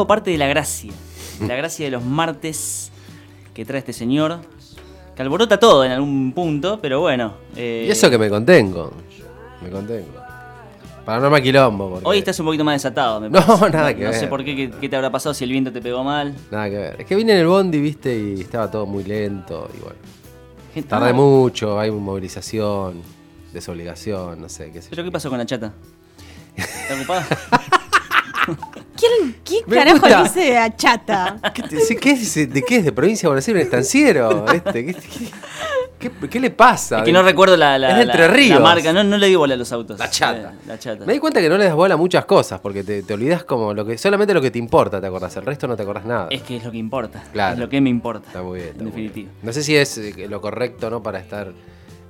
todo parte de la gracia. La gracia de los martes que trae este señor. Que alborota todo en algún punto, pero bueno. eh, Y eso que me contengo. Me contengo. Para no armar quilombo. porque- Hoy estás un poquito más desatado, me No, parece. nada que No sé ver. por qué, qué, qué te habrá pasado, si el viento te pegó mal. Nada que ver. Es que vine en el bondi, viste, y estaba todo muy lento. Y bueno. Gente- Tardé Ah, mucho, hay movilización, desobligación, no sé, qué sé yo. ¿Pero qué pasó con la chata? ¿Está ocupada? ¿Quién, ¿Qué Me carajo gusta. dice a chata? ¿Qué, te- sí, qué es, ¿De qué es? ¿De provincia de Buenos Aires? ¿Un estanciero? Este, ¿qué, qué- qué- qué le pasa? Es que no recuerdo la, la, Es de la- Entre la Ríos. marca, no, no le di bola a los autos. La chata. Eh, La chata. Me di cuenta que no le das bola a muchas cosas, porque te, te olvidas como lo que solamente lo que te importa, te acordás, el resto no te acordás nada. Es que es lo que importa. Claro. Es lo que me importa. Está muy bien. está En bien. definitiva. No sé si es eh, lo correcto, ¿no? Para estar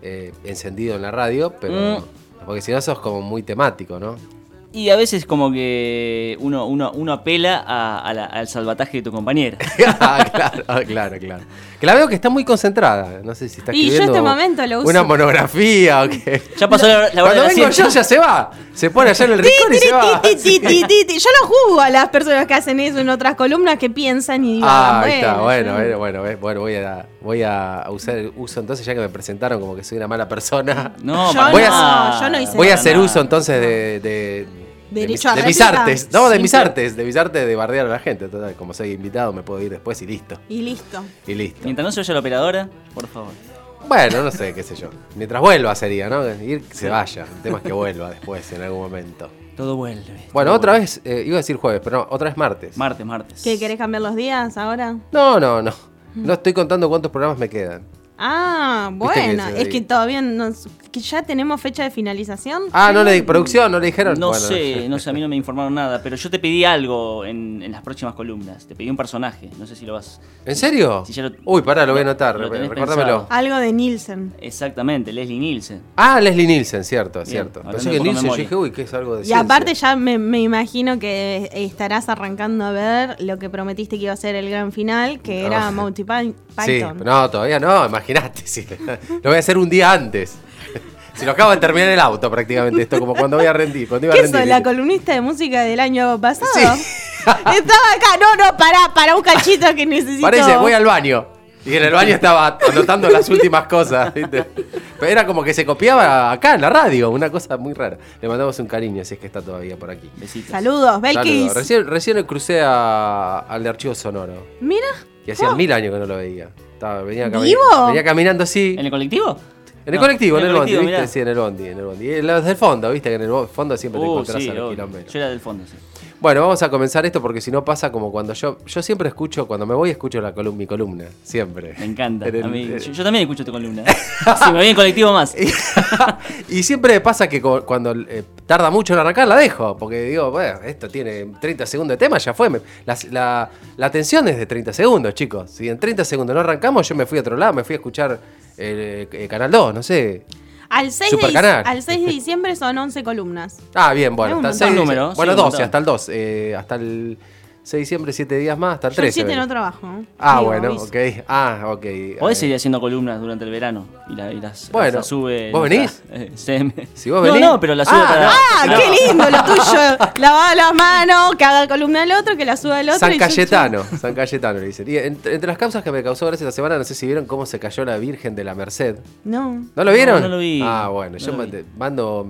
eh, encendido en la radio, pero. Mm. Porque si no sos como muy temático, ¿no? Y a veces como que uno, uno, uno apela a- la- al salvataje de tu compañera. Ah, claro, ah, claro, claro. Que la veo que está muy concentrada. No sé si está Y yo escribiendo este momento lo uso. una monografía o qué. Ya pasó la, la hora de Cuando la vengo yo ya se va. Se pone allá en el rincón y se va. Yo no juzgo a las personas que hacen eso en otras columnas que piensan y digan, Ah, ahí está, bueno, bueno, bueno, bueno, voy a, voy a usar el uso entonces, ya que me presentaron como que soy una mala persona. No, Yo Voy a- nada. yo no hice Voy a hacer uso entonces de, de, mis, a de mis réplica. artes. No, de mis artes, de mis artes de bardear a la gente. Total, como soy invitado, me puedo ir después y listo. Y listo. Y listo. Mientras no se vaya la operadora, por favor. Bueno, no sé, qué sé yo. Mientras vuelva sería, ¿no? Ir que se vaya. El tema es que vuelva después, en algún momento. Todo vuelve. Bueno, todo otra vuelve. vez, eh, iba a decir jueves, pero no, otra vez martes. Martes, martes. ¿Qué querés cambiar los días ahora? No, no, no. No estoy contando cuántos programas me quedan. Ah, que bueno, es que todavía no, que ya tenemos fecha de finalización. Ah, no le producción, no le dijeron. No Bueno, sé, no sé, a mí no me informaron nada, pero yo te pedí algo en, en las próximas columnas. Te pedí un personaje, no sé si lo vas. ¿En serio? Si ya lo- Uy, pará, lo voy a anotar. Recuérdamelo. Algo de Nielsen. Exactamente, Leslie Nielsen. Ah, Leslie Nielsen, cierto, Bien, cierto. Pensé que Nielsen, yo dije, uy, que es algo de Y ciencia. aparte ya me, me imagino que estarás arrancando a ver lo que prometiste que iba a ser el gran final, que era Ah. Monty Py- Sí, Python. no, todavía no, imagínate. sí. Lo voy a hacer un día antes. Si lo acabo de terminar el auto prácticamente, esto como cuando voy a rendir. Cuando iba a ¿Qué rendir. sos, la columnista de música del año pasado? Sí. Estaba acá, no, no, para, para un cachito que necesito. Parece, voy al baño. Y en el baño estaba anotando las últimas cosas. ¿viste? Pero era como que se copiaba acá en la radio, una cosa muy rara. Le mandamos un cariño si es que está todavía por aquí. Besitos. Saludos, Belkis. Saludos. Recién, recién crucé a- al de archivo sonoro. Mira, Que hacía Oh. mil años que no lo veía. Estaba, venía, cami- ¿Vivo? venía caminando así. ¿En el colectivo? En el No, colectivo, en el, bondi, ¿viste? mirá. Sí, en el bondi, en el bondi. Y los del fondo, ¿viste? Que en el fondo siempre te Uh, encontrás sí, a los obvio. kilómetros. Yo era del fondo, sí. Bueno, vamos a comenzar esto porque si no pasa como cuando yo. Yo siempre escucho, cuando me voy, escucho la colum- mi columna. Siempre. Me encanta. En el- A mí- yo, yo también escucho tu columna. si me voy en colectivo más. y siempre pasa que cuando eh, tarda mucho en arrancar, la dejo. Porque digo, bueno, esto tiene 30 segundos de tema, ya fue. Me- la, la, la atención es de 30 segundos, chicos. Si en 30 segundos no arrancamos, yo me fui a otro lado, me fui a escuchar eh, eh, Canal 2, no sé. Al 6, de, al 6 de diciembre son 11 columnas. Ah, bien, bueno, hasta el montón. 6. número, bueno, sí, un 12, montón. hasta el 2. eh, hasta el 6 de diciembre, 7 días más, hasta el Yo el 13. 7 vengo. no trabajo. Ah, Digo, bueno, aviso. ok. Ah, ok. Podés Eh, seguir haciendo columnas durante el verano y, la- y las, Bueno, las sube. ¿vos venís? eh, CM. Si vos no, venís- no, pero la sube Ah, para. Ah, No. qué lindo lo tuyo. Lavaba las manos, que haga columna el otro, que la suba el otro. San y yo- Cayetano, San Cayetano le dicen. Y entre, entre las causas que me causó gracia esta semana, no sé si vieron cómo se cayó la Virgen de la Merced. No. ¿No lo vieron? No, no lo vi. Ah, bueno, No yo vi. mando-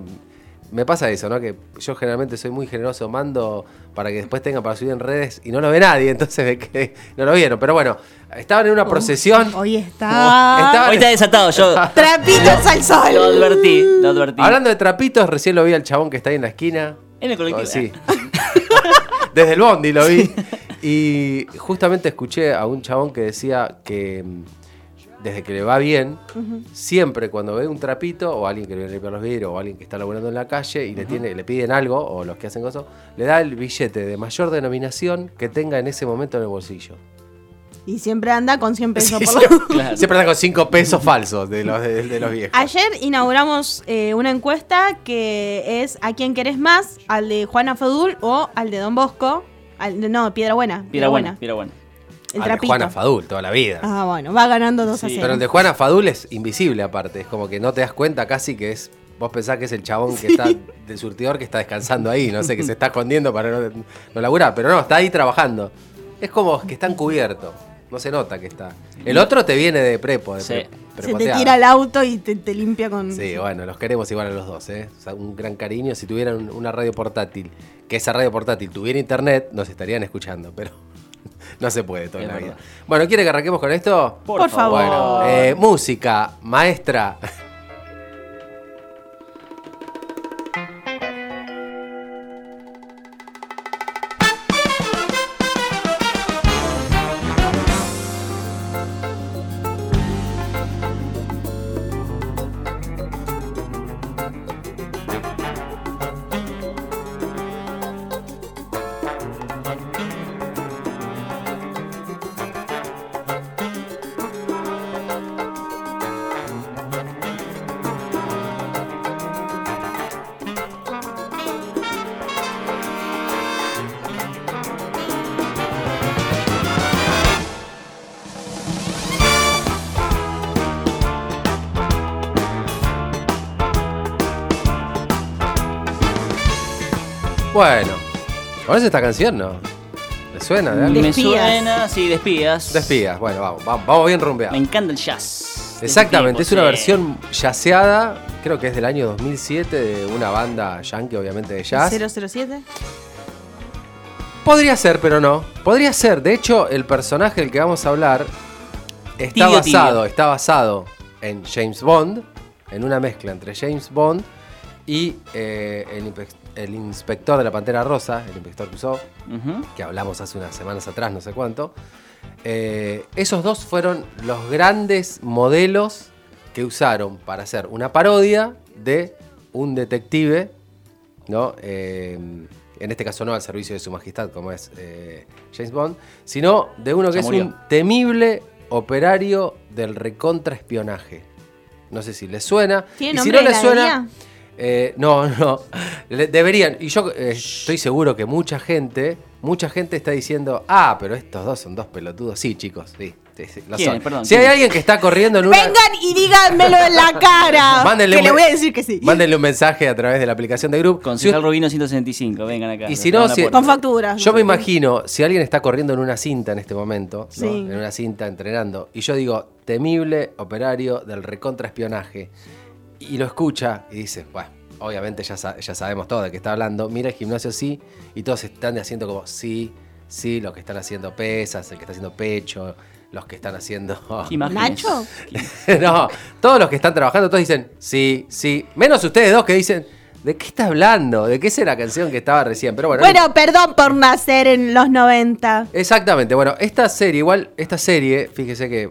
Me pasa eso, ¿no? Que yo generalmente soy muy generoso, mando para que después tengan para subir en redes y no lo ve nadie, entonces me quedé- no lo vieron. Pero bueno, estaban en una procesión. Hoy está. Estaba- Hoy está desatado, yo Trapitos al lo sol. advertí, lo advertí. Hablando de trapitos, recién lo vi al chabón que está ahí en la esquina. en el colectivo. Oh, sí. Desde el bondi lo vi. Y justamente escuché a un chabón que decía que mm, desde que le va bien, siempre cuando ve un trapito o alguien que le viene a limpiar los vidrios o alguien que está laburando en la calle y le, tiene, le piden algo, o los que hacen cosas, le da el billete de mayor denominación que tenga en ese momento en el bolsillo. Y siempre anda con 100 pesos Sí, por siempre, Claro. siempre anda con cinco pesos falsos de los, de, de los viejos. Ayer inauguramos eh, una encuesta que es ¿a quién querés más? ¿Al de Juana Fadul o al de Don Bosco? Al de- no, Piedra Buena. Piedra buena, piedra buena. El de trapito. Juana Fadul toda la vida. Ah, bueno, va ganando 2 a Sí. 0. Pero el de Juana Fadul es invisible aparte, es como que no te das cuenta casi que es, vos pensás que es el chabón que está del surtidor que está descansando ahí, no sé, que se está escondiendo para no, no laburar, pero no, está ahí trabajando. Es como que está encubierto, no se nota que está. El otro te viene de prepo, de Sí. pre- Se te tira el auto y te, te limpia con. Sí, bueno, los queremos igual a los dos, ¿eh? O sea, un gran cariño. Si tuvieran una radio portátil, que esa radio portátil tuviera internet, nos estarían escuchando, pero no se puede toda Es la vida. Bueno, ¿quiere que arranquemos con esto? Por, Por favor. Bueno, eh, música, maestra. Bueno, ¿conoces esta canción, no? ¿Le suena de algo? Me suena, sí, despías. Despías, bueno, vamos, vamos, vamos bien rumbeados. Me encanta el jazz. Exactamente, es una versión jazzeada, creo que es del año 2007, de una banda yankee, obviamente, de jazz. 007. Podría ser, pero no. Podría ser. De hecho, el personaje del que vamos a hablar está Tibio, basado, tibio. está basado en James Bond, en una mezcla entre James Bond y eh, el, el inspector de la Pantera Rosa, el inspector Ujú. que hablamos hace unas semanas atrás, no sé cuánto. Eh, esos dos fueron los grandes modelos que usaron para hacer una parodia de un detective, ¿no? Eh, en este caso no al servicio de su majestad, como es eh, James Bond, sino de uno que es murió. un temible operario del recontraespionaje. No sé si les suena. ¿Tiene y si no les suena. Eh, no, no. Le- Deberían. Y yo eh, estoy seguro que mucha gente, mucha gente está diciendo, ah, pero estos dos son dos pelotudos. Sí, chicos, sí. sí, sí, lo ¿Quién? son. Perdón, si hay ¿quién? alguien que está corriendo en una. Vengan y díganmelo en la cara. Mándenle que un le voy a decir que sí. Mándenle un mensaje a través de la aplicación de Group. Con Si Rubino 165, vengan acá. Y si no, si-. Con factura. Yo me imagino, si alguien está corriendo en una cinta en este momento, en una cinta entrenando, y yo digo, temible operario del recontraespionaje, y lo escucha y dice, bueno, obviamente ya, sa- ya sabemos todo de qué está hablando, mira el gimnasio sí, y todos están haciendo como, sí, sí, los que están haciendo pesas, el que está haciendo pecho, los que están haciendo... ¿Nacho? no, todos los que están trabajando, todos dicen, sí, sí, menos ustedes dos que dicen... ¿De qué está hablando? ¿De qué es la canción que estaba recién? Pero bueno, Bueno, perdón por nacer en los 90. Exactamente, bueno, esta serie, igual, esta serie, fíjese que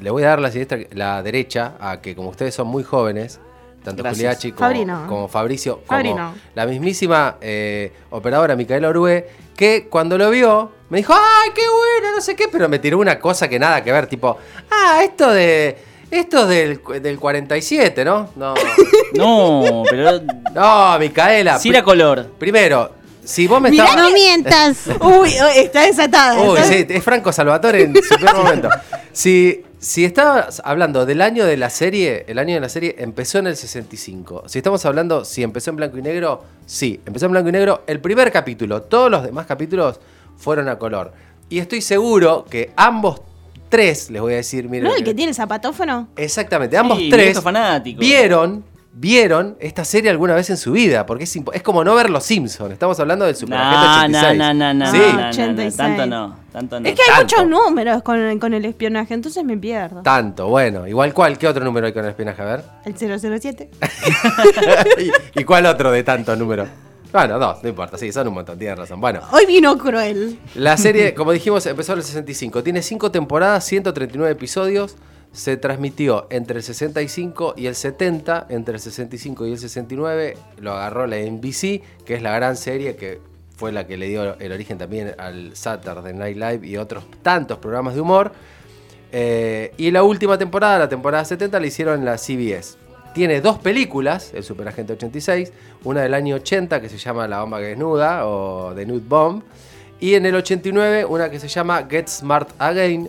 le voy a dar la, siniestra- la derecha a que como ustedes son muy jóvenes, tanto. Juliachi como, como Fabricio, como la mismísima eh, operadora Micaela Orue, que cuando lo vio me dijo, ¡ay, qué bueno! No sé qué, pero me tiró una cosa que nada que ver, tipo, ah, esto de... Esto del, del 47, ¿no? No, No, pero. no Micaela. Si era color. Primero, si vos me estabas. no mientas. Uy, está desatada. Uy, está- sí, es Franco Salvatore en su peor momento. Si, si estabas hablando del año de la serie, el año de la serie empezó en el 65. Si estamos hablando si empezó en blanco y negro, sí, empezó en blanco y negro el primer capítulo. Todos los demás capítulos fueron a color. Y estoy seguro que ambos tres, les voy a decir, miren. ¿No el que tiene zapatófono? Exactamente, ambos Sí, tres viejo fanático. vieron, vieron esta serie alguna vez en su vida, porque es, es como no ver Los Simpsons. Estamos hablando del Super No, Agente no, 86. no, no, no, Sí, no, no, no, 86. tanto no, tanto no. Es que hay tanto. muchos números con, con el espionaje, entonces me pierdo. tanto, bueno. Igual cuál, ¿qué otro número hay con el espionaje? A ver. El 007. ¿Y, y cuál otro de tantos números? Bueno, dos, no importa, sí, son un montón, tienes razón. Bueno, Hoy vino cruel. la serie, como dijimos, empezó en el 65. Tiene 5 temporadas, 139 episodios. Se transmitió entre el 65 y el 70. Entre el 65 y el 69 lo agarró la NBC, que es la gran serie que fue la que le dio el origen también al Saturday Night Live y otros tantos programas de humor. Eh, y la última temporada, la temporada 70, la hicieron en la CBS. Tiene dos películas, el Superagente 86, una del año 80 que se llama La bomba desnuda o The Nude Bomb, y en el 89 una que se llama Get Smart Again,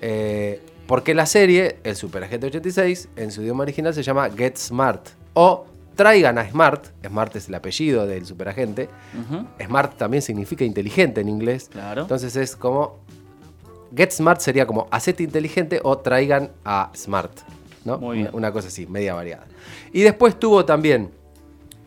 eh, porque la serie, el Superagente 86, en su idioma original se llama Get Smart o Traigan a Smart, Smart es el apellido del superagente, Smart también significa inteligente en inglés, Claro. entonces es como. Get Smart sería como hacete inteligente o traigan a Smart. ¿no? Muy bien. Una, una cosa así, media variada. Y después tuvo también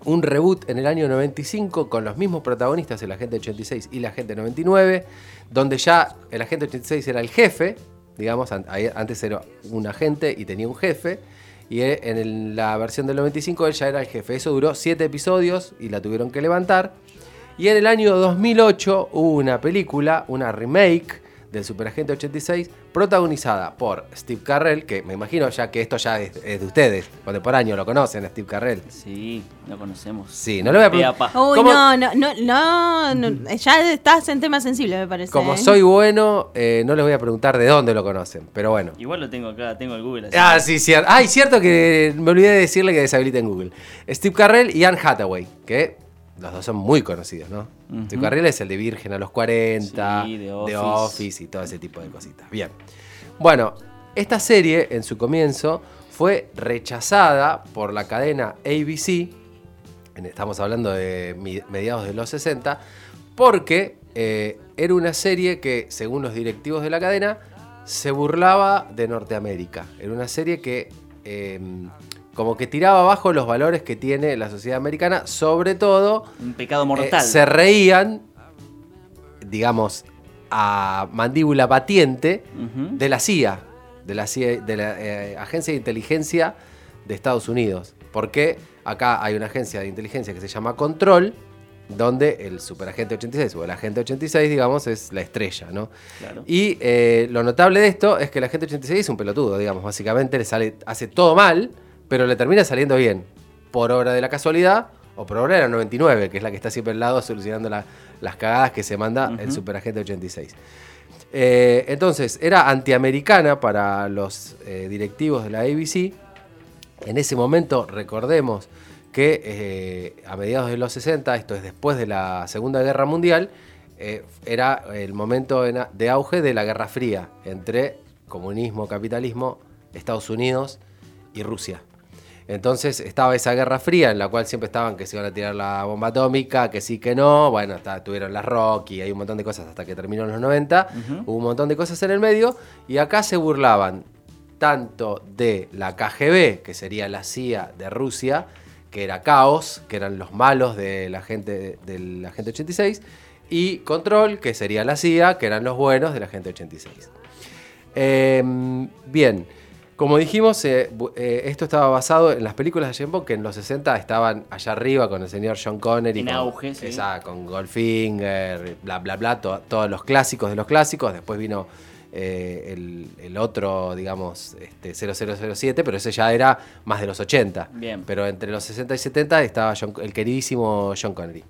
un reboot en el año 95 con los mismos protagonistas, el agente 86 y la agente 99, donde ya el agente 86 era el jefe, digamos, antes era un agente y tenía un jefe. Y en la versión del 95 él ya era el jefe. Eso duró 7 episodios y la tuvieron que levantar. Y en el año 2008 hubo una película, una remake del Superagente 86, protagonizada por Steve Carrell, que me imagino ya que esto ya es, es de ustedes, contemporáneo, lo conocen a Steve Carrell. Sí, lo conocemos. Sí, no le voy a preguntar. Uy, ¿Cómo- no, no, no, no, no, ya estás en tema sensible, me parece. Como ¿eh? soy bueno, eh, no les voy a preguntar de dónde lo conocen, pero bueno. Igual lo tengo acá, tengo el Google. así Ah, que- sí, cierto. Ay, cierto que me olvidé de decirle que deshabiliten Google. Steve Carrell y Anne Hathaway, que los dos son muy conocidos, ¿no? Ujú. Steve Carrell es el de Virgen a los 40, Sí, The The Office. Office y todo ese tipo de cositas. Bien. Bueno, esta serie en su comienzo fue rechazada por la cadena ABC, estamos hablando de mediados de los 60, porque eh, era una serie que, según los directivos de la cadena, se burlaba de Norteamérica. Era una serie que eh, como que tiraba abajo los valores que tiene la sociedad americana, sobre todo Un pecado eh, mortal. se reían, digamos, a mandíbula patiente Ujú. de la CIA, de la, CIA, de la eh, Agencia de Inteligencia de Estados Unidos. Porque acá hay una agencia de inteligencia que se llama Control, donde el superagente 86 o el agente 86, digamos, es la estrella, ¿no? Claro. Y eh, lo notable de esto es que el agente 86 es un pelotudo, digamos, básicamente le sale, hace todo mal, pero le termina saliendo bien, por obra de la casualidad o por obra de la 99, que es la que está siempre al lado solucionando la- las cagadas que se manda el superagente 86. Eh, entonces, era antiamericana para los eh, directivos de la ABC. En ese momento, recordemos que eh, a mediados de los 60, esto es después de la Segunda Guerra Mundial, eh, era el momento de auge de la Guerra Fría entre comunismo, capitalismo, Estados Unidos y Rusia. Entonces estaba esa guerra fría en la cual siempre estaban que se iban a tirar la bomba atómica, que sí, que no. Bueno, tuvieron las Rocky, hay un montón de cosas hasta que terminó en los 90. Ujú. Hubo un montón de cosas en el medio. Y acá se burlaban tanto de la KGB, que sería la CIA de Rusia, que era Caos, que eran los malos de la gente, del agente 86, y Control, que sería la CIA, que eran los buenos del agente 86. Eh, bien, como dijimos, eh, eh, esto estaba basado en las películas de James Bond que en los 60 estaban allá arriba con el señor John Connery. En con, auge, sí. esa, con Goldfinger, bla, bla, bla, to- todos los clásicos de los clásicos. Después vino eh, el, el otro, digamos, este, 0007, pero ese ya era más de los 80. Bien. Pero entre los 60 y 70 estaba John- el queridísimo John Connery.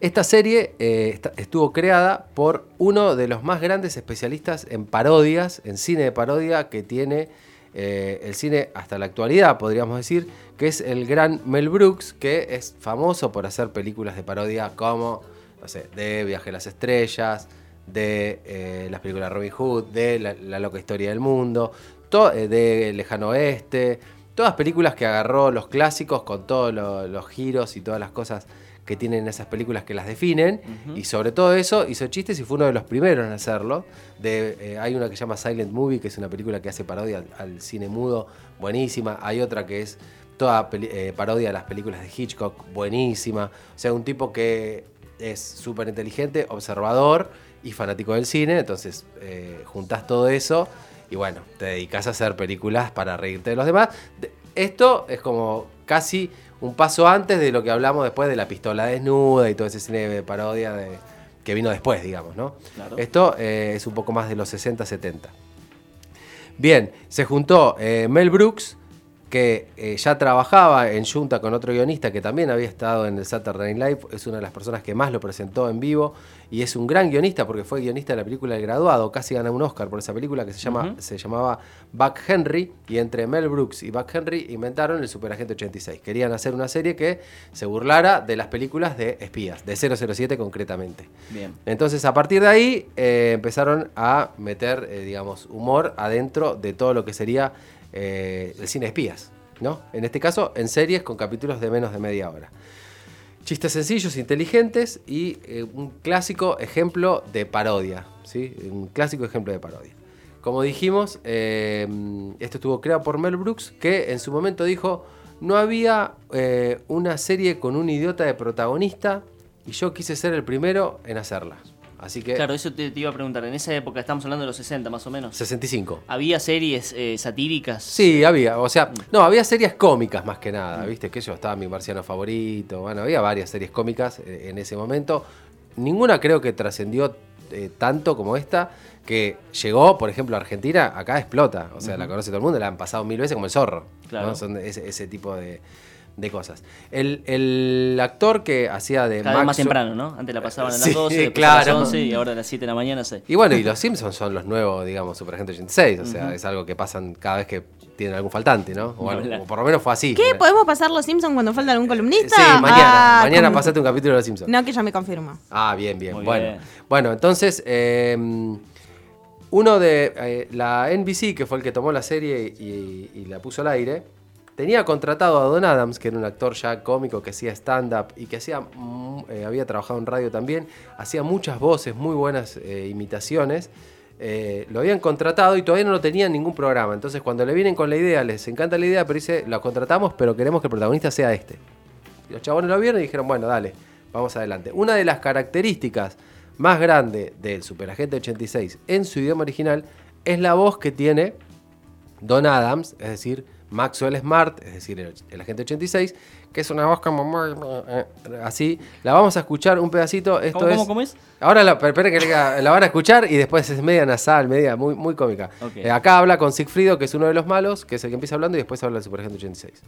Esta serie eh, estuvo creada por uno de los más grandes especialistas en parodias, en cine de parodia que tiene eh, el cine hasta la actualidad, podríamos decir, que es el gran Mel Brooks, que es famoso por hacer películas de parodia como, no sé, de Viaje a las Estrellas, de eh, las películas Robin Hood, de La, loca historia del mundo, de Lejano Oeste, todas películas que agarró los clásicos con todos lo- los giros y todas las cosas que tienen esas películas que las definen y sobre todo eso hizo chistes y fue uno de los primeros en hacerlo. De, eh, hay una que se llama Silent Movie, que es una película que hace parodia al, al cine mudo, buenísima. Hay otra que es toda eh, parodia a las películas de Hitchcock, buenísima. O sea, un tipo que es súper inteligente, observador y fanático del cine. Entonces, eh, juntás todo eso y bueno, te dedicas a hacer películas para reírte de los demás. De- Esto es como casi un paso antes de lo que hablamos después de la pistola desnuda y todo ese cine de parodia de- que vino después, digamos, ¿no? Claro. Esto eh, es un poco más de los 60-70. Bien, se juntó eh, Mel Brooks, que eh, ya trabajaba en Junta con otro guionista que también había estado en el Saturday Night Live, es una de las personas que más lo presentó en vivo y es un gran guionista porque fue guionista de la película El Graduado, casi gana un Oscar por esa película que se, llama, se llamaba Buck Henry y entre Mel Brooks y Buck Henry inventaron el Superagente 86. Querían hacer una serie que se burlara de las películas de espías, de 007 concretamente. Bien. Entonces, a partir de ahí, eh, empezaron a meter, eh, digamos, humor adentro de todo lo que sería eh, el cine espías, ¿no? En este caso, en series con capítulos de menos de media hora. Chistes sencillos, inteligentes y eh, un clásico ejemplo de parodia, ¿sí? Un clásico ejemplo de parodia. Como dijimos, eh, esto estuvo creado por Mel Brooks, que en su momento dijo, no había una serie con un idiota de protagonista y yo quise ser el primero en hacerla. Así que, Claro, eso te, te iba a preguntar. En esa época, estamos hablando de los 60 más o menos. 65. ¿Había series eh, satíricas? Sí, había, o sea, no, había series cómicas más que nada, ¿viste? Que yo estaba mi marciano favorito, bueno, había varias series cómicas eh, en ese momento. Ninguna creo que trascendió eh, tanto como esta, que llegó, por ejemplo, a Argentina, acá explota, o sea, la conoce todo el mundo, la han pasado mil veces como el zorro, ¿no? Claro. Son ese, ese tipo de, de cosas. El, el actor que hacía de Cada vez más temprano, ¿no? Antes la pasaban a las Sí, 12, después a claro. las 11 y ahora a las 7 de la mañana 6. Y bueno, y los Simpsons son los nuevos, digamos, Superagente 86. O sea, es algo que pasan cada vez que tienen algún faltante, ¿no? O, algo- Hablar. o por lo menos fue así. ¿Qué? ¿Podemos pasar los Simpsons cuando falta algún columnista? Sí, mañana. Ah, mañana como- pasaste un capítulo de los Simpsons. No, que ya me confirma. Ah, bien, bien. Muy bueno. bien. Bueno, entonces, eh, uno de eh, la NBC, que fue el que tomó la serie y, y la puso al aire, tenía contratado a Don Adams, que era un actor ya cómico que hacía stand-up y que hacía, mm, eh, había trabajado en radio también, hacía muchas voces, muy buenas eh, imitaciones. Eh, lo habían contratado y todavía no lo tenían ningún programa. Entonces, cuando le vienen con la idea, les encanta la idea, pero dice, lo contratamos, pero queremos que el protagonista sea este. Y los chabones lo vieron y dijeron, bueno, dale, vamos adelante. Una de las características más grandes del Superagente 86 en su idioma original es la voz que tiene Don Adams, es decir, Maxwell Smart, es decir, el, el agente 86, que es una voz como muy, eh, así. La vamos a escuchar un pedacito. Esto ¿Cómo, es, cómo, cómo es? Ahora la, que la, la van a escuchar y después es media nasal, media muy, muy cómica. Eh, acá habla con Sigfrido, que es uno de los malos, que es el que empieza hablando, y después habla del Superagente 86.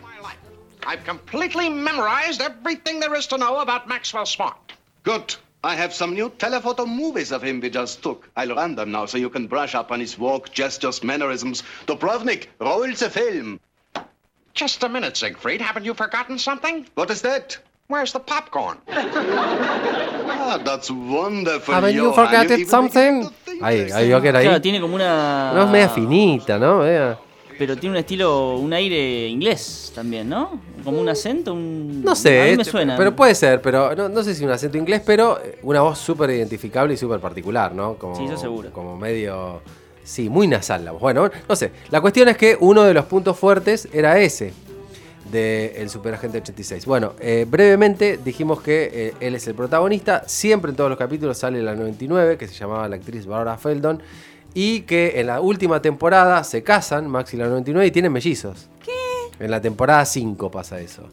my life. I've completely memorized everything there is to know about Maxwell Smart. Good. I have some new telephoto movies of him we just took. I'll run them now so you can brush up on his walk, gestures, mannerisms. Dubrovnik, roll the film. Just a minute, Siegfried. Haven't you forgotten something? What is that? Where's the popcorn? Ah, that's wonderful. Haven't you forgotten something? begin to think Ahí, this. ahí vio que era ahí. Claro, tiene como una. No es media finita, ¿no? Media- Pero tiene un estilo, un aire inglés también, ¿no? Como un acento, un. No sé, A mí me este, suena. pero puede ser, pero no, no sé si un acento inglés, pero eh, una voz súper identificable y súper particular, ¿no? Como, Sí, eso seguro. Como medio... Sí, muy nasal la voz. Bueno, no sé. La cuestión es que uno de los puntos fuertes era ese, del Superagente 86. Bueno, eh, brevemente dijimos que eh, él es el protagonista. Siempre en todos los capítulos sale la 99, que se llamaba la actriz Barbara Feldon. Y que en la última temporada se casan, Max y la 99, y tienen mellizos. ¿Qué? En la temporada 5 pasa eso.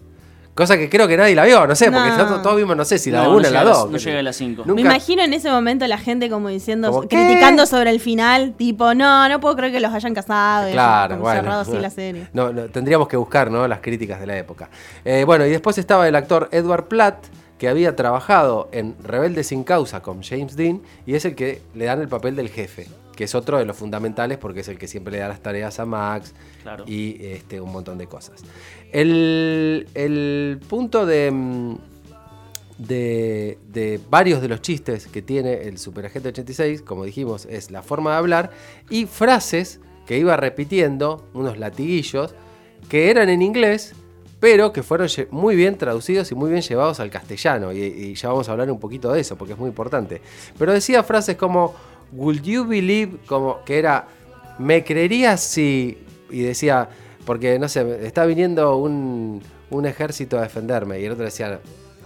Cosa que creo que nadie la vio, no sé, porque No. todos, todos vimos, no sé si la No, de no una o la llega a las- dos. no llega a cinco. Nunca- Me imagino en ese momento la gente como diciendo, ¿Cómo qué? criticando sobre el final, tipo, no, no puedo creer que los hayan casado. y Claro, como bueno. cerrado así la serie. No, no, tendríamos que buscar ¿no? las críticas de la época. Eh, bueno, y después estaba el actor Edward Platt, que había trabajado en Rebelde sin causa con James Dean, y es el que le dan el papel del jefe. Que es otro de los fundamentales porque es el que siempre le da las tareas a Max Claro. y este, un montón de cosas. El, el punto de, mm, de, de varios de los chistes que tiene el Superagente 86, como dijimos, es la forma de hablar y frases que iba repitiendo, unos latiguillos, que eran en inglés, pero que fueron muy bien traducidos y muy bien llevados al castellano. Y, y ya vamos a hablar un poquito de eso, porque es muy importante. Pero decía frases como, Would you believe, como que era, ¿me creerías si... Y decía, porque no sé, está viniendo un, un ejército a defenderme. Y el otro decía,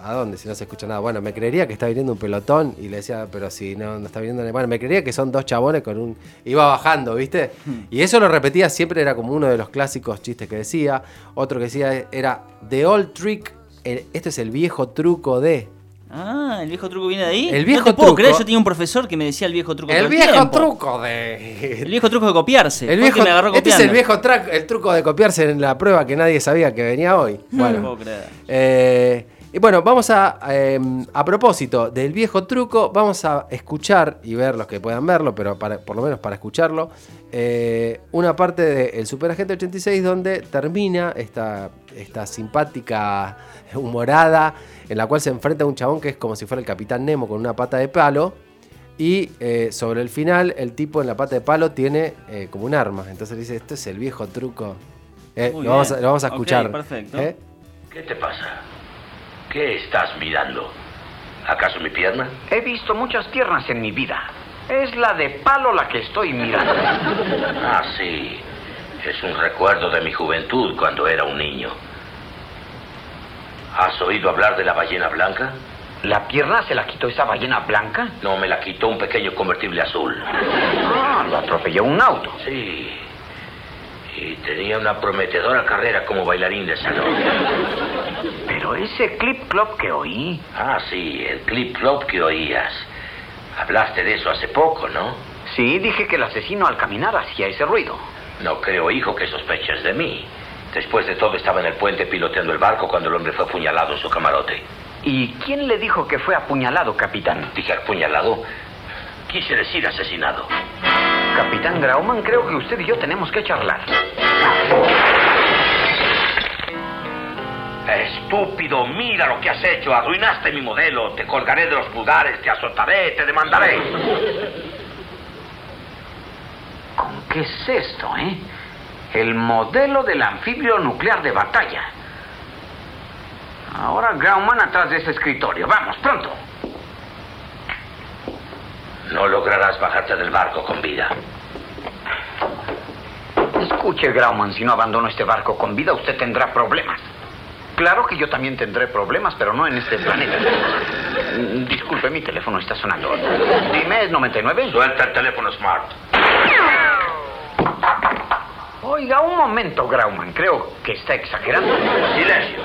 ¿a dónde? Si no se escucha nada. Bueno, me creería que está viniendo un pelotón. Y le decía, pero si no, no está viniendo. Bueno, me creería que son dos chabones con un. Iba bajando, ¿viste? Y eso lo repetía siempre, era como uno de los clásicos chistes que decía. Otro que decía era, The old trick. el- Este es el viejo truco de. Ah, el viejo truco viene de ahí. El viejo no te puedo truco- creer, yo tenía un profesor que me decía el viejo truco. El viejo tiempo. truco de. El viejo truco de copiarse. El viejo, me agarró este es el viejo el truco de copiarse en la prueba que nadie sabía que venía hoy. No Bueno, puedo creer. eh, y bueno, vamos a, eh, a propósito del viejo truco, vamos a escuchar y ver los que puedan verlo, pero para, por lo menos para escucharlo, eh, una parte del Superagente 86 donde termina esta, esta simpática humorada en la cual se enfrenta a un chabón que es como si fuera el Capitán Nemo con una pata de palo. Y eh, sobre el final, el tipo en la pata de palo tiene eh, como un arma. Entonces le dice, esto es el viejo truco. Eh, lo, vamos a, lo vamos a escuchar. perfecto. ¿Eh? ¿Qué te pasa? ¿Qué estás mirando? ¿Acaso mi pierna? He visto muchas piernas en mi vida. Es la de palo la que estoy mirando. Ah, sí. Es un recuerdo de mi juventud cuando era un niño. ¿Has oído hablar de la ballena blanca? ¿La pierna se la quitó esa ballena blanca? No, me la quitó un pequeño convertible azul. Ah, lo atropelló un auto. Sí. Y tenía una prometedora carrera como bailarín de salón. Pero ese clip clop que oí. Ah, sí, el clip clop que oías. Hablaste de eso hace poco, ¿no? Sí, dije que el asesino al caminar hacía ese ruido. No creo, hijo, que sospeches de mí. Después de todo, estaba en el puente piloteando el barco cuando el hombre fue apuñalado en su camarote. ¿Y quién le dijo que fue apuñalado, capitán? Dije apuñalado. Quise decir asesinado. Capitán Grauman, creo que usted y yo tenemos que charlar. Estúpido, mira lo que has hecho. Arruinaste mi modelo. Te colgaré de los pulgares, te azotaré, te demandaré. ¿Con qué es esto, eh? El modelo del anfibio nuclear de batalla. Ahora Grauman atrás de ese escritorio. Vamos, pronto. No lograrás bajarte del barco con vida. Escuche, Grauman, si no abandono este barco con vida, usted tendrá problemas. Claro que yo también tendré problemas, pero no en este planeta. Disculpe, mi teléfono está sonando. Dime, ¿es 99? Suelta el teléfono smart. Oiga, un momento, Grauman. Creo que está exagerando. Silencio.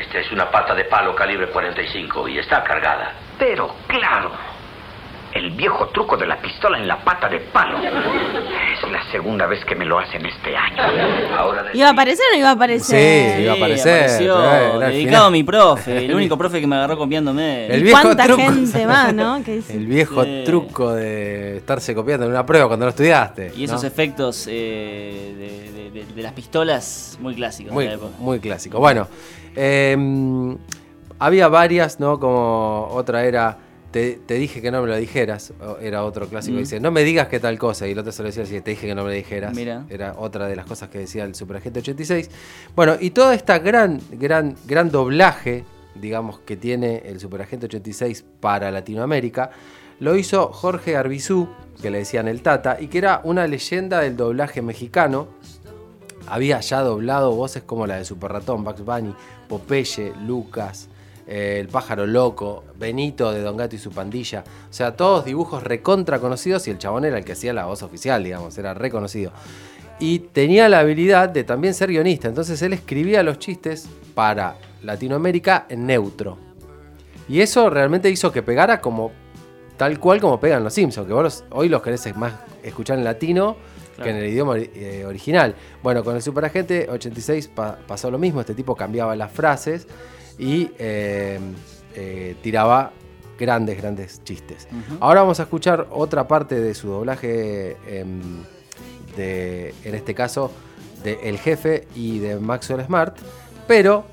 Esta es una pata de palo calibre 45 y está cargada. Pero, claro. El viejo truco de la pistola en la pata de palo. Es la segunda vez que me lo hacen este año. Ahora de- ¿Iba a aparecer o no iba a aparecer? Sí, iba a aparecer, apareció, dedicado final. a mi profe, el único profe que me agarró copiándome. El ¿Y viejo cuánta truco. gente va, no? El viejo Sí. truco de estarse copiando en una prueba cuando no estudiaste. Y esos ¿no? efectos eh, de, de- de- de las pistolas muy clásicos muy, de la época. muy clásico. Bueno, eh, había varias, ¿no? Como otra era, te, te dije que no me lo dijeras, era otro clásico. Mm. Dice, no me digas qué tal cosa. Y el otro se lo decía así, te dije que no me lo dijeras. Mira. Era otra de las cosas que decía el Superagente 86. Bueno, y toda esta gran, gran, gran doblaje, digamos, que tiene el Superagente 86 para Latinoamérica, lo hizo Jorge Arbizú, que le decían el Tata, y que era una leyenda del doblaje mexicano había ya doblado voces como la de Super Ratón, Bugs Bunny, Popeye, Lucas, eh, El Pájaro Loco, Benito de Don Gato y su pandilla. O sea, todos dibujos recontra conocidos y el chabón era el que hacía la voz oficial, digamos, era reconocido. Y tenía la habilidad de también ser guionista, entonces él escribía los chistes para Latinoamérica en neutro. Y eso realmente hizo que pegara como tal cual como pegan los Simpsons, que vos los- hoy los querés más escuchar en latino que en el idioma eh, original. Bueno, con el Superagente 86 pa- pasó lo mismo, este tipo cambiaba las frases y eh, eh, tiraba grandes, grandes chistes. Ahora vamos a escuchar otra parte de su doblaje, em, de, en este caso, de El Jefe y de Maxwell Smart, pero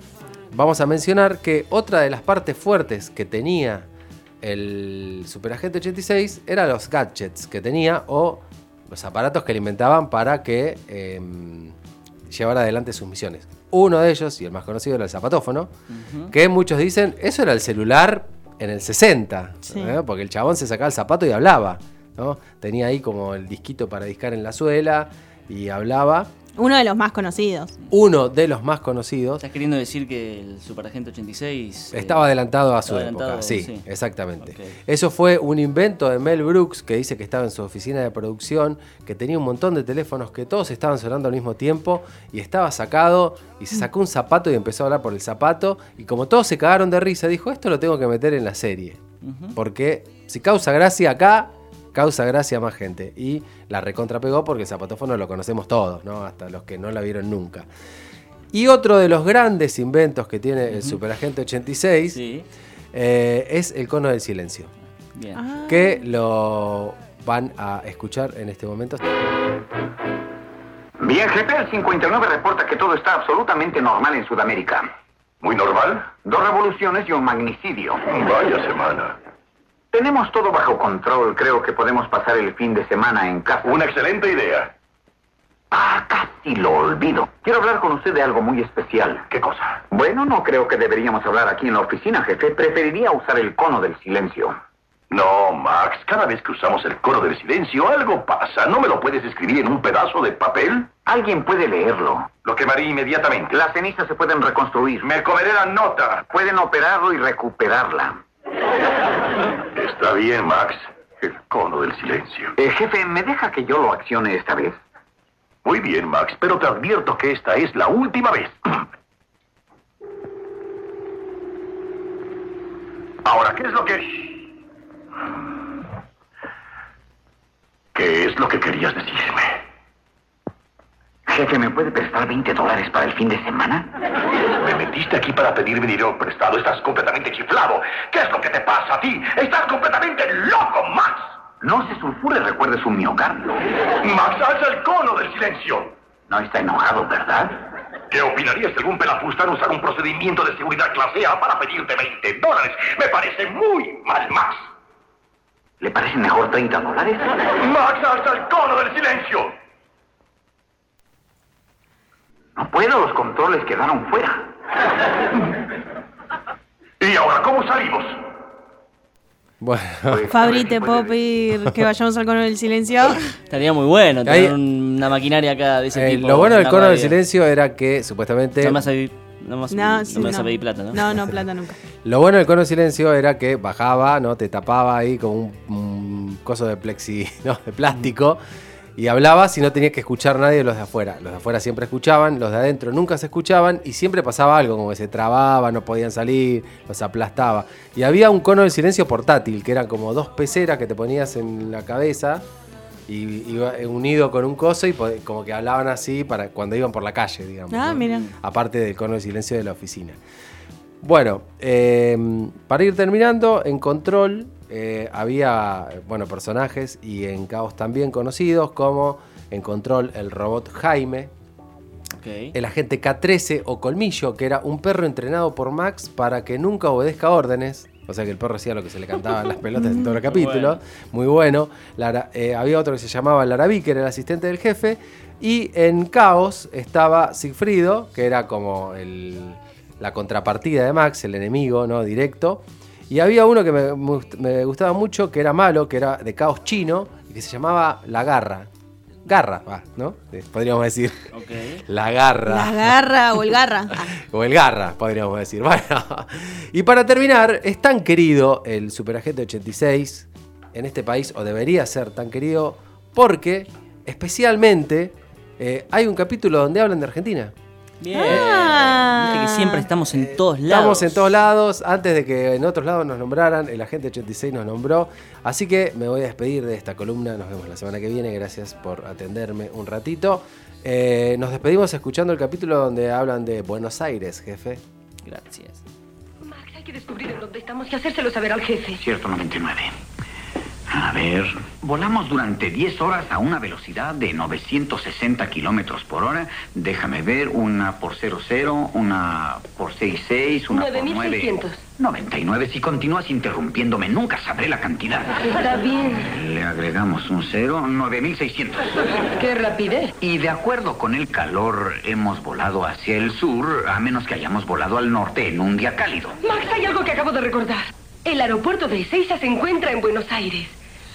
vamos a mencionar que otra de las partes fuertes que tenía el Superagente 86 era los gadgets que tenía o los aparatos que le inventaban para que em, llevara adelante sus misiones. Uno de ellos, y el más conocido, era el zapatófono, que muchos dicen, eso era el celular en el 60, Sí. ¿eh? porque el chabón se sacaba el zapato y hablaba. ¿no? Tenía ahí como el disquito para discar en la suela y hablaba. Uno de los más conocidos. Uno de los más conocidos ¿Estás queriendo decir que el Superagente 86... eh, estaba adelantado a su época. Sí, sí. exactamente. Eso fue un invento de Mel Brooks que dice que estaba en su oficina de producción, que tenía un montón de teléfonos que todos estaban sonando al mismo tiempo y estaba sacado y se sacó un zapato y empezó a hablar por el zapato y como todos se cagaron de risa dijo esto lo tengo que meter en la serie porque si causa gracia acá causa gracia a más gente y la recontrapegó porque el zapatófono lo conocemos todos, ¿no? hasta los que no la vieron nunca. Y otro de los grandes inventos que tiene el Superagente 86 Sí, eh, es el cono del silencio, bien. Ah. que lo van a escuchar en este momento. Bien, jefe, el 59 reporta que todo está absolutamente normal en Sudamérica. ¿Muy normal? Dos revoluciones y un magnicidio. Vaya semana. Tenemos todo bajo control. Creo que podemos pasar el fin de semana en casa. Una excelente idea. Ah, casi lo olvido. Quiero hablar con usted de algo muy especial. ¿Qué cosa? Bueno, no creo que deberíamos hablar aquí en la oficina, jefe. Preferiría usar el cono del silencio. No, Max, cada vez que usamos el coro del silencio, algo pasa. ¿No me lo puedes escribir en un pedazo de papel? Alguien puede leerlo. Lo quemaré inmediatamente. Las cenizas se pueden reconstruir. Me comeré la nota. Pueden operarlo y recuperarla. Está bien, Max. El cono del silencio. Eh, jefe, ¿me deja que yo lo accione esta vez? Muy bien, Max, pero te advierto que esta es la última vez. Ahora, ¿qué es lo que... ¿Qué es lo que querías decirme? Jefe, ¿me puede prestar 20 dólares para el fin de semana? Me metiste aquí para pedirme dinero prestado. Estás completamente chiflado. ¿Qué es lo que te pasa a ti? Estás completamente loco, Max. No se sulfure, recuerde su miocardio. Max, alza el cono del silencio. No está enojado, ¿verdad? ¿Qué opinarías de algún pelafustán usar un procedimiento de seguridad clase A para pedirte 20 dólares? Me parece muy mal, Max. ¿Le parecen mejor 30 dólares? Max, alza el cono del silencio. No puedo, los controles quedaron fuera. ¿Y ahora cómo salimos? Bueno, Fabri, ¿te puedo pedir que vayamos al cono del silencio? Estaría muy bueno Ahí- tener un- una maquinaria acá de ese eh, tipo. lo bueno del una cono del radio. silencio era que supuestamente... No me vas a pedir, no me, No, no sí, me vas no. a pedir plata, ¿no? No, no, plata nunca. Lo bueno del cono de silencio era que bajaba, ¿no? Te tapaba ahí con un, un coso de plexi, ¿no? De plástico. Y hablabas y no tenías que escuchar a nadie de los de afuera. Los de afuera siempre escuchaban, los de adentro nunca se escuchaban y siempre pasaba algo, como que se trababa, no podían salir, los aplastaba. Y había un cono de silencio portátil, que eran como dos peceras que te ponías en la cabeza y iba unido con un coso y como que hablaban así para cuando iban por la calle, digamos. Ah, ¿no? mira. Aparte del cono de silencio de la oficina. Bueno, eh, para ir terminando, en Control eh, había bueno, personajes y en Caos también conocidos como en Control el robot Jaime, el agente K13 o Colmillo, que era un perro entrenado por Max para que nunca obedezca órdenes. O sea que el perro hacía lo que se le cantaba en las pelotas en todo el capítulo. Muy bueno. Eh, había otro que se llamaba Larabí, que era el asistente del jefe. Y en Caos estaba Sigfrido, que era como el- la contrapartida de Max, el enemigo ¿no? directo. Y había uno que me, me gust- me gustaba mucho, que era malo, que era de Caos chino, y que se llamaba La Garra. Garra, va, ¿no? Eh, Podríamos decir. La Garra. La garra o el garra. Ah, O el Garra, podríamos decir. Bueno, y para terminar, es tan querido el Superagente 86 en este país, o debería ser tan querido, porque especialmente eh, hay un capítulo donde hablan de Argentina. Bien. Ah. Viste que siempre estamos en todos lados. Estamos en todos lados, antes de que en otros lados nos nombraran, el Agente 86 nos nombró. Así que me voy a despedir de esta columna, nos vemos la semana que viene, gracias por atenderme un ratito. Eh, nos despedimos escuchando el capítulo donde hablan de Buenos Aires, jefe. Gracias. Max, hay que descubrir en dónde estamos y hacérselo saber al jefe. Cierto, 99. A ver, volamos durante 10 horas a una velocidad de 960 kilómetros por hora. Déjame ver, una por 00, una por 66, una por 9. 9600. 99. Si continúas interrumpiéndome, nunca sabré la cantidad. Está bien. Le agregamos un 0, 9600. Qué rapidez. Y de acuerdo con el calor, hemos volado hacia el sur, a menos que hayamos volado al norte en un día cálido. Max, hay algo que acabo de recordar. El aeropuerto de Ezeiza se encuentra en Buenos Aires.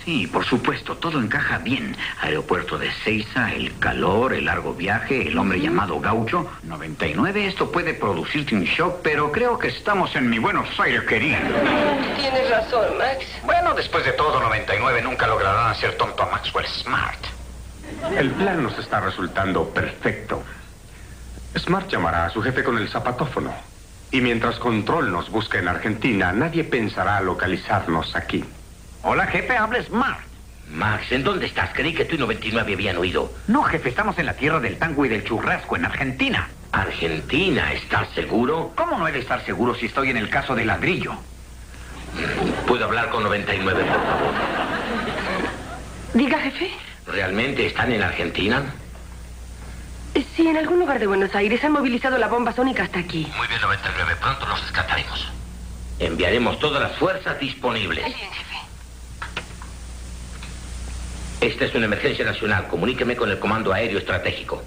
Sí, por supuesto, todo encaja bien. Aeropuerto de Seiza, el calor, el largo viaje, el hombre llamado Gaucho. 99, esto puede producirte un shock, pero creo que estamos en mi Buenos Aires, querido. Tienes razón, Max. Bueno, después de todo, 99 nunca lograrán hacer tonto a Maxwell Smart. El plan nos está resultando perfecto. Smart llamará a su jefe con el zapatófono. Y mientras Control nos busca en Argentina, nadie pensará localizarnos aquí. Hola, jefe, habla Smart. Max, ¿en dónde estás? Creí que tú y 99 habían oído. No, jefe, estamos en la tierra del tango y del churrasco, en Argentina. Argentina, ¿estás seguro? ¿Cómo no he de estar seguro si estoy en el caso de ladrillo? ¿Puedo hablar con 99, por favor? Diga, jefe. ¿Realmente están en Argentina? Sí, en algún lugar de Buenos Aires han movilizado la bomba sónica hasta aquí. Muy bien, 99. Pronto los rescataremos. Enviaremos todas las fuerzas disponibles. Bien, jefe. Esta es una emergencia nacional. Comuníqueme con el Comando Aéreo Estratégico.